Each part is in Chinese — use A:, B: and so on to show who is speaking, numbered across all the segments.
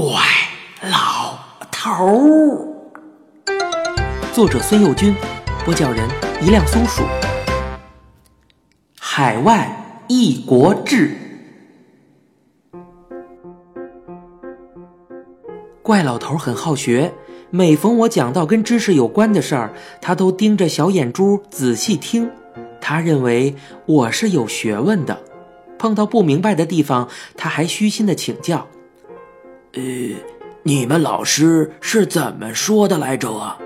A: 怪老头儿。
B: 作者孙幼军，播讲人一辆松鼠。海外异国志。怪老头很好学，每逢我讲到跟知识有关的事儿，他都盯着小眼珠仔细听。他认为我是有学问的，碰到不明白的地方，他还虚心的请教。
A: 呃，你们老师是怎么说的来着？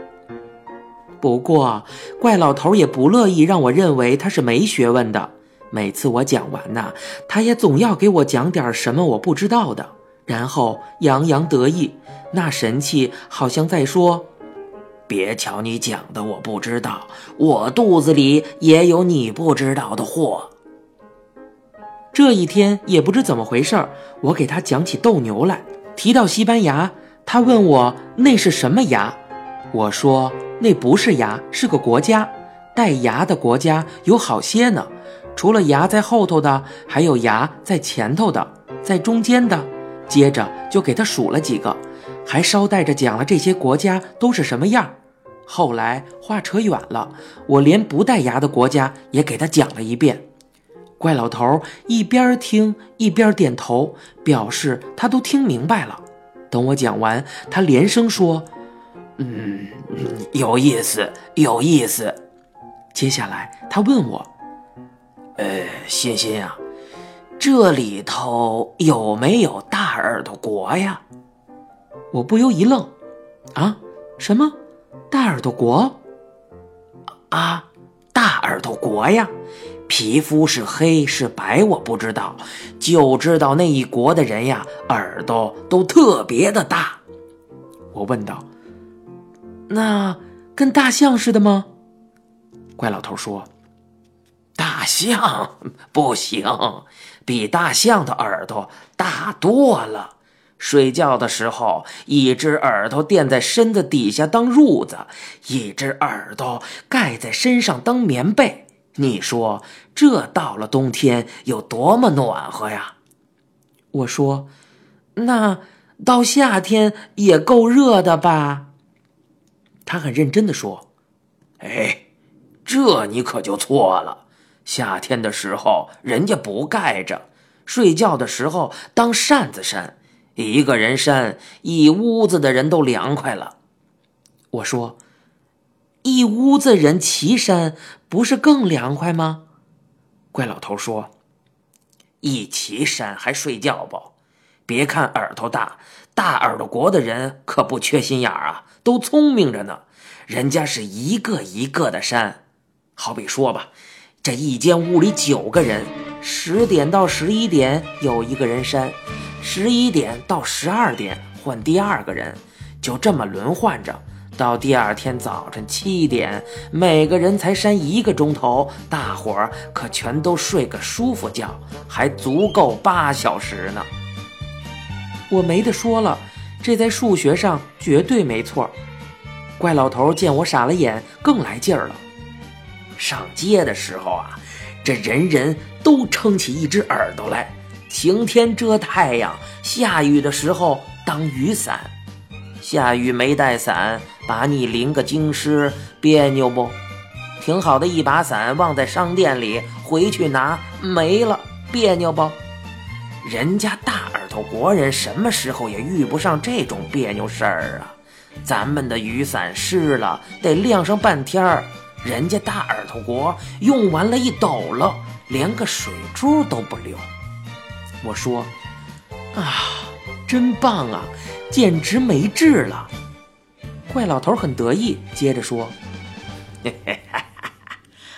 B: 不过，怪老头也不乐意让我认为他是没学问的。每次我讲完呐，他也总要给我讲点什么我不知道的。然后洋洋得意，那神气好像在说：“
A: 别瞧你讲的我不知道，我肚子里也有你不知道的货。”
B: 这一天也不知怎么回事我给他讲起斗牛来，提到西班牙，他问我那是什么牙，我说那不是牙，是个国家，带牙的国家有好些呢，除了牙在后头的，还有牙在前头的，在中间的。接着就给他数了几个，还捎带着讲了这些国家都是什么样。后来话扯远了，我连不带牙的国家也给他讲了一遍。怪老头一边听一边点头，表示他都听明白了。等我讲完，他连声说：“
A: 嗯，有意思，有意思。”
B: 接下来他问我：“
A: 呃，欣欣啊。”这里头有没有大耳朵国呀？
B: 我不由一愣，啊，什么大耳朵国？
A: 啊，大耳朵国呀！皮肤是黑是白我不知道，就知道那一国的人呀，耳朵都特别的大。
B: 我问道：“那跟大象似的吗？”
A: 怪老头说：“大象不行。”比大象的耳朵大多了。睡觉的时候，一只耳朵垫在身子底下当褥子，一只耳朵盖在身上当棉被。你说这到了冬天有多么暖和呀？
B: 我说，那到夏天也够热的吧？他很认真的说：“
A: 哎，这你可就错了。”夏天的时候，人家不盖着；睡觉的时候当扇子扇，一个人扇，一屋子的人都凉快了。
B: 我说：“一屋子人齐扇，不是更凉快吗？”
A: 怪老头说：“一齐扇还睡觉不？别看耳朵大，大耳朵国的人可不缺心眼啊，都聪明着呢。人家是一个一个的扇，好比说吧。”这一间屋里九个人，十点到十一点有一个人扇，十一点到十二点换第二个人，就这么轮换着，到第二天早晨七点，每个人才扇一个钟头，大伙儿可全都睡个舒服觉，还足够八小时呢。
B: 我没得说了，这在数学上绝对没错。怪老头见我傻了眼，更来劲儿了。
A: 上街的时候啊，这人人都撑起一只耳朵来，晴天遮太阳，下雨的时候当雨伞。下雨没带伞，把你淋个精湿，别扭不？挺好的一把伞忘在商店里，回去拿没了，别扭不？人家大耳朵国人什么时候也遇不上这种别扭事儿啊？咱们的雨伞湿了，得晾上半天儿。人家大耳朵国用完了一抖了，连个水珠都不留。
B: 我说：“啊，真棒啊，简直没治了。”怪老头很得意，接着说：“，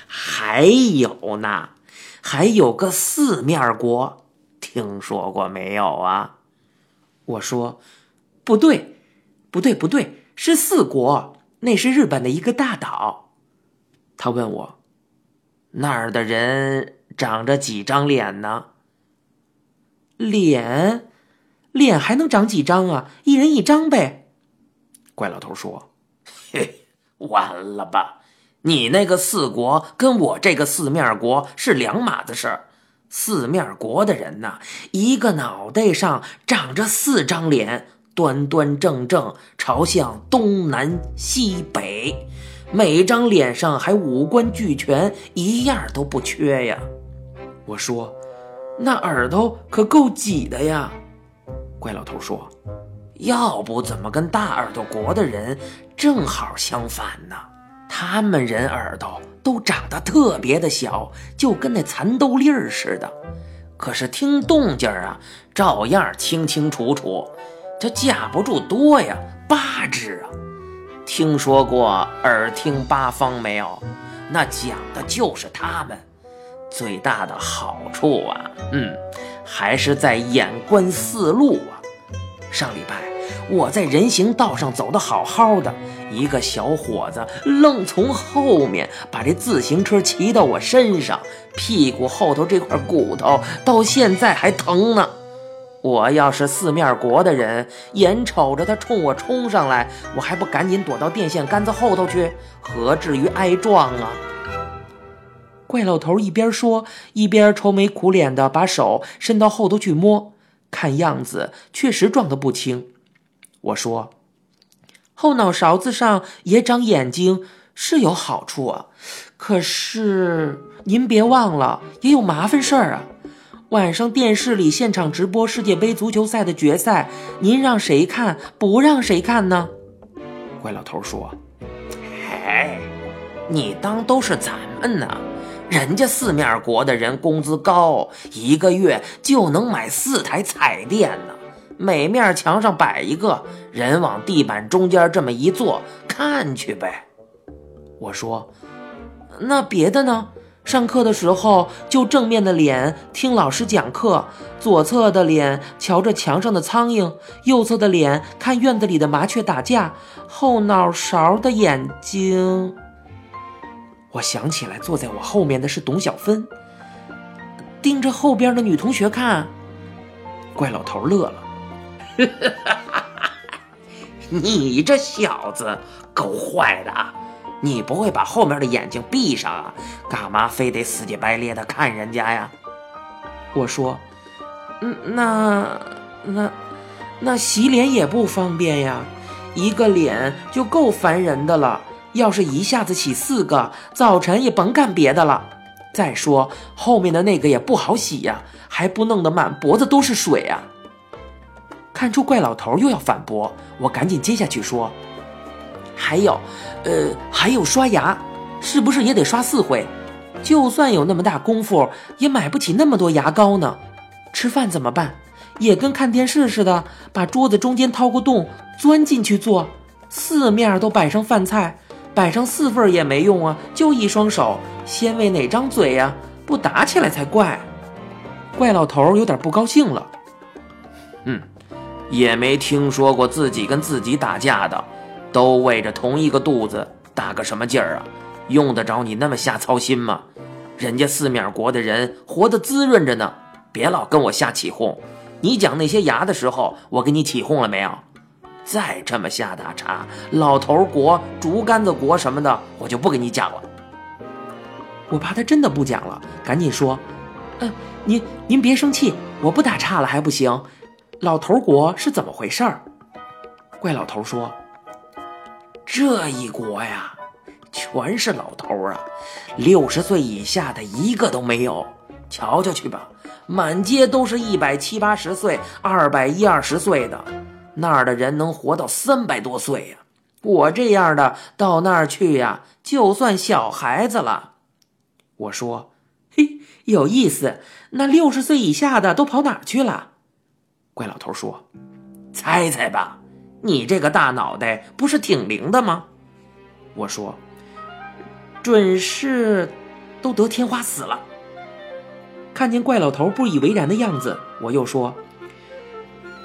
A: 还有呢，还有个四面国，听说过没有啊？”
B: 我说：“不对，不对，不对，是四国，那是日本的一个大岛。”他问我：“
A: 那儿的人长着几张脸呢？”
B: 脸，脸还能长几张啊？一人一张呗。
A: 怪老头说：“嘿，完了吧？你那个四国跟我这个四面国是两码子事儿。四面国的人呐，一个脑袋上长着四张脸，端端正正朝向东南西北，每张脸上还五官俱全，一样都不缺呀。
B: 我说：“那耳朵可够挤的呀。”怪老头说：“
A: 要不怎么跟大耳朵国的人正好相反呢？他们人耳朵都长得特别的小，就跟那蚕豆粒儿似的。可是听动静啊，照样清清楚楚。这架不住多呀，八只啊！听说过耳听八方没有？那讲的就是他们。最大的好处啊，嗯，还是在眼观四路啊。”上礼拜我在人行道上走的好好的，一个小伙子愣从后面把这自行车骑到我身上，屁股后头这块骨头到现在还疼呢。我要是四面国的人，眼瞅着他冲我冲上来，我还不赶紧躲到电线杆子后头去？何至于挨撞啊？
B: 怪老头一边说，一边愁眉苦脸的把手伸到后头去摸。看样子确实撞得不轻。我说：“后脑勺子上也长眼睛是有好处啊，可是您别忘了也有麻烦事儿啊。晚上电视里现场直播世界杯足球赛的决赛，您让谁看不让谁看呢？”
A: 怪老头说：“哎，你当都是咱们呢？”人家四面国的人工资高，一个月就能买四台彩电呢。每面墙上摆一个，人往地板中间这么一坐，看去呗。
B: 我说，那别的呢？上课的时候就正面的脸听老师讲课，左侧的脸瞧着墙上的苍蝇，右侧的脸看院子里的麻雀打架，后脑勺的眼睛。我想起来，坐在我后面的是董小芬，盯着后边的女同学看。
A: 怪老头乐了，你这小子够坏的！你不会把后面的眼睛闭上啊？干嘛非得死乞白咧的看人家呀？
B: 我说，嗯，那那那洗脸也不方便呀，一个脸就够烦人的了。要是一下子起四个，早晨也甭干别的了。再说后面的那个也不好洗呀，还不弄得满脖子都是水啊！看出怪老头又要反驳，我赶紧接下去说：“还有，呃，还有刷牙，是不是也得刷四回？就算有那么大功夫，也买不起那么多牙膏呢。吃饭怎么办？也跟看电视似的，把桌子中间掏个洞，钻进去坐，四面都摆上饭菜。”摆上四份也没用啊，就一双手，先喂哪张嘴呀？不打起来才怪！怪老头有点不高兴了。
A: 嗯，也没听说过自己跟自己打架的，都喂着同一个肚子，打个什么劲儿啊？用得着你那么瞎操心吗？人家四面国的人活得滋润着呢，别老跟我瞎起哄。你讲那些牙的时候，我给你起哄了没有？再这么下打岔，老头国、竹竿子国什么的，我就不给你讲了。
B: 我怕他真的不讲了，赶紧说：“嗯，您您别生气，我不打岔了还不行。老头国是怎么回事儿？”怪老头说：“
A: 这一国呀，全是老头啊，六十岁以下的一个都没有。瞧瞧去吧，满街都是一百七八十岁、二百一二十岁的。”那儿的人能活到三百多岁呀，我这样的到那儿去呀，就算小孩子了。
B: 我说：“嘿，有意思。那六十岁以下的都跑哪儿去了？”
A: 怪老头说：“猜猜吧，你这个大脑袋不是挺灵的吗？”
B: 我说：“准是都得天花死了。”看见怪老头不以为然的样子，我又说。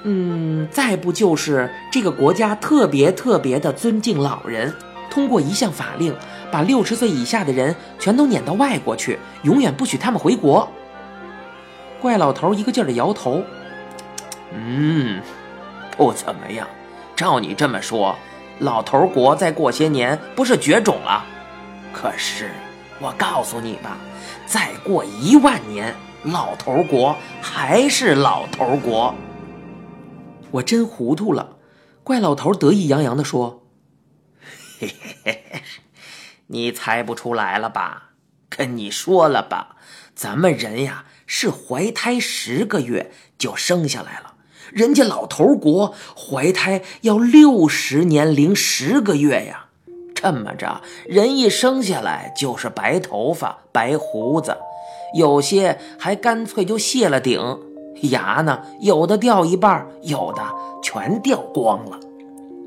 B: 嗯，再不就是这个国家特别特别的尊敬老人，通过一项法令，把六十岁以下的人全都撵到外国去，永远不许他们回国。怪老头一个劲儿的摇头，
A: 嗯，不怎么样。照你这么说，老头国再过些年不是绝种了？可是我告诉你吧，再过一万年，老头国还是老头国。
B: 我真糊涂了，怪老头得意洋洋地说：“
A: 嘿嘿嘿嘿，你猜不出来了吧？跟你说了吧，咱们人呀是怀胎十个月就生下来了，人家老头国怀胎要六十年零十个月呀。这么着，人一生下来就是白头发、白胡子，有些还干脆就卸了顶。”牙呢，有的掉一半，有的全掉光了。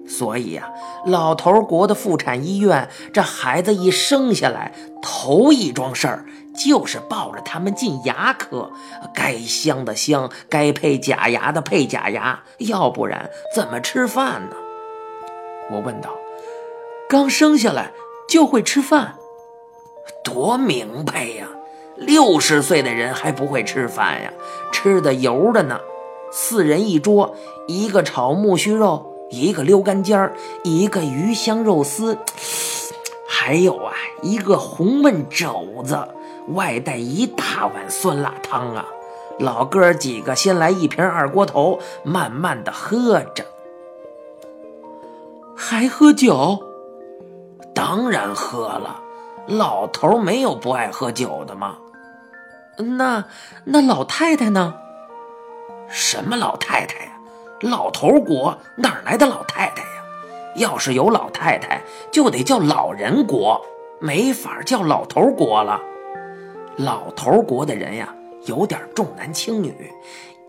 A: 所以呀，老头国的妇产医院，这孩子一生下来，头一桩事儿就是抱着他们进牙科，该镶的镶，该配假牙的配假牙，要不然怎么吃饭呢？
B: 我问道：“刚生下来就会吃饭，
A: 多明白呀！”六十岁的人还不会吃饭呀？吃的油的呢。四人一桌，一个炒木须肉，一个溜干尖儿，一个鱼香肉丝，还有啊，一个红焖肘子，外带一大碗酸辣汤啊。老哥几个先来一瓶二锅头，慢慢的喝着。
B: 还喝酒？
A: 当然喝了。老头没有不爱喝酒的吗？
B: 那那老太太呢？
A: 什么老太太呀？老头国哪来的老太太呀？要是有老太太，就得叫老人国，没法叫老头国了。老头国的人呀，有点重男轻女，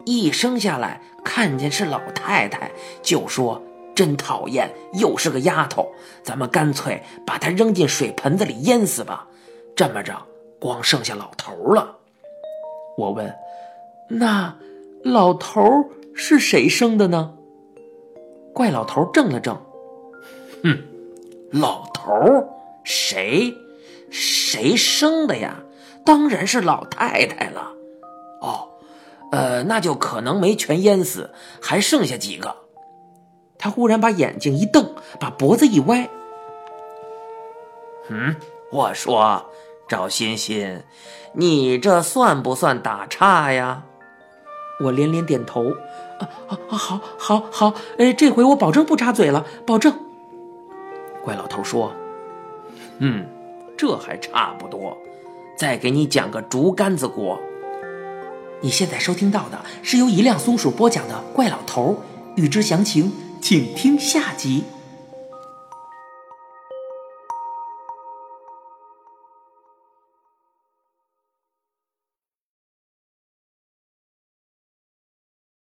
A: 一生下来看见是老太太，就说真讨厌，又是个丫头，咱们干脆把她扔进水盆子里淹死吧。这么着，光剩下老头了。
B: 我问：“那老头是谁生的呢？”
A: 怪老头怔了怔，哼，老头谁谁生的呀？当然是老太太了。哦，呃，那就可能没全淹死，还剩下几个。
B: 他忽然把眼睛一瞪，把脖子一歪。
A: 嗯，我说。赵欣欣，你这算不算打岔呀？
B: 我连连点头。啊啊啊！好，好，好！哎，这回我保证不插嘴了，保证。
A: 怪老头说：“嗯，这还差不多。再给你讲个竹竿子国。
B: 你现在收听到的是由一辆松鼠播讲的《怪老头》，欲知详情，请听下集。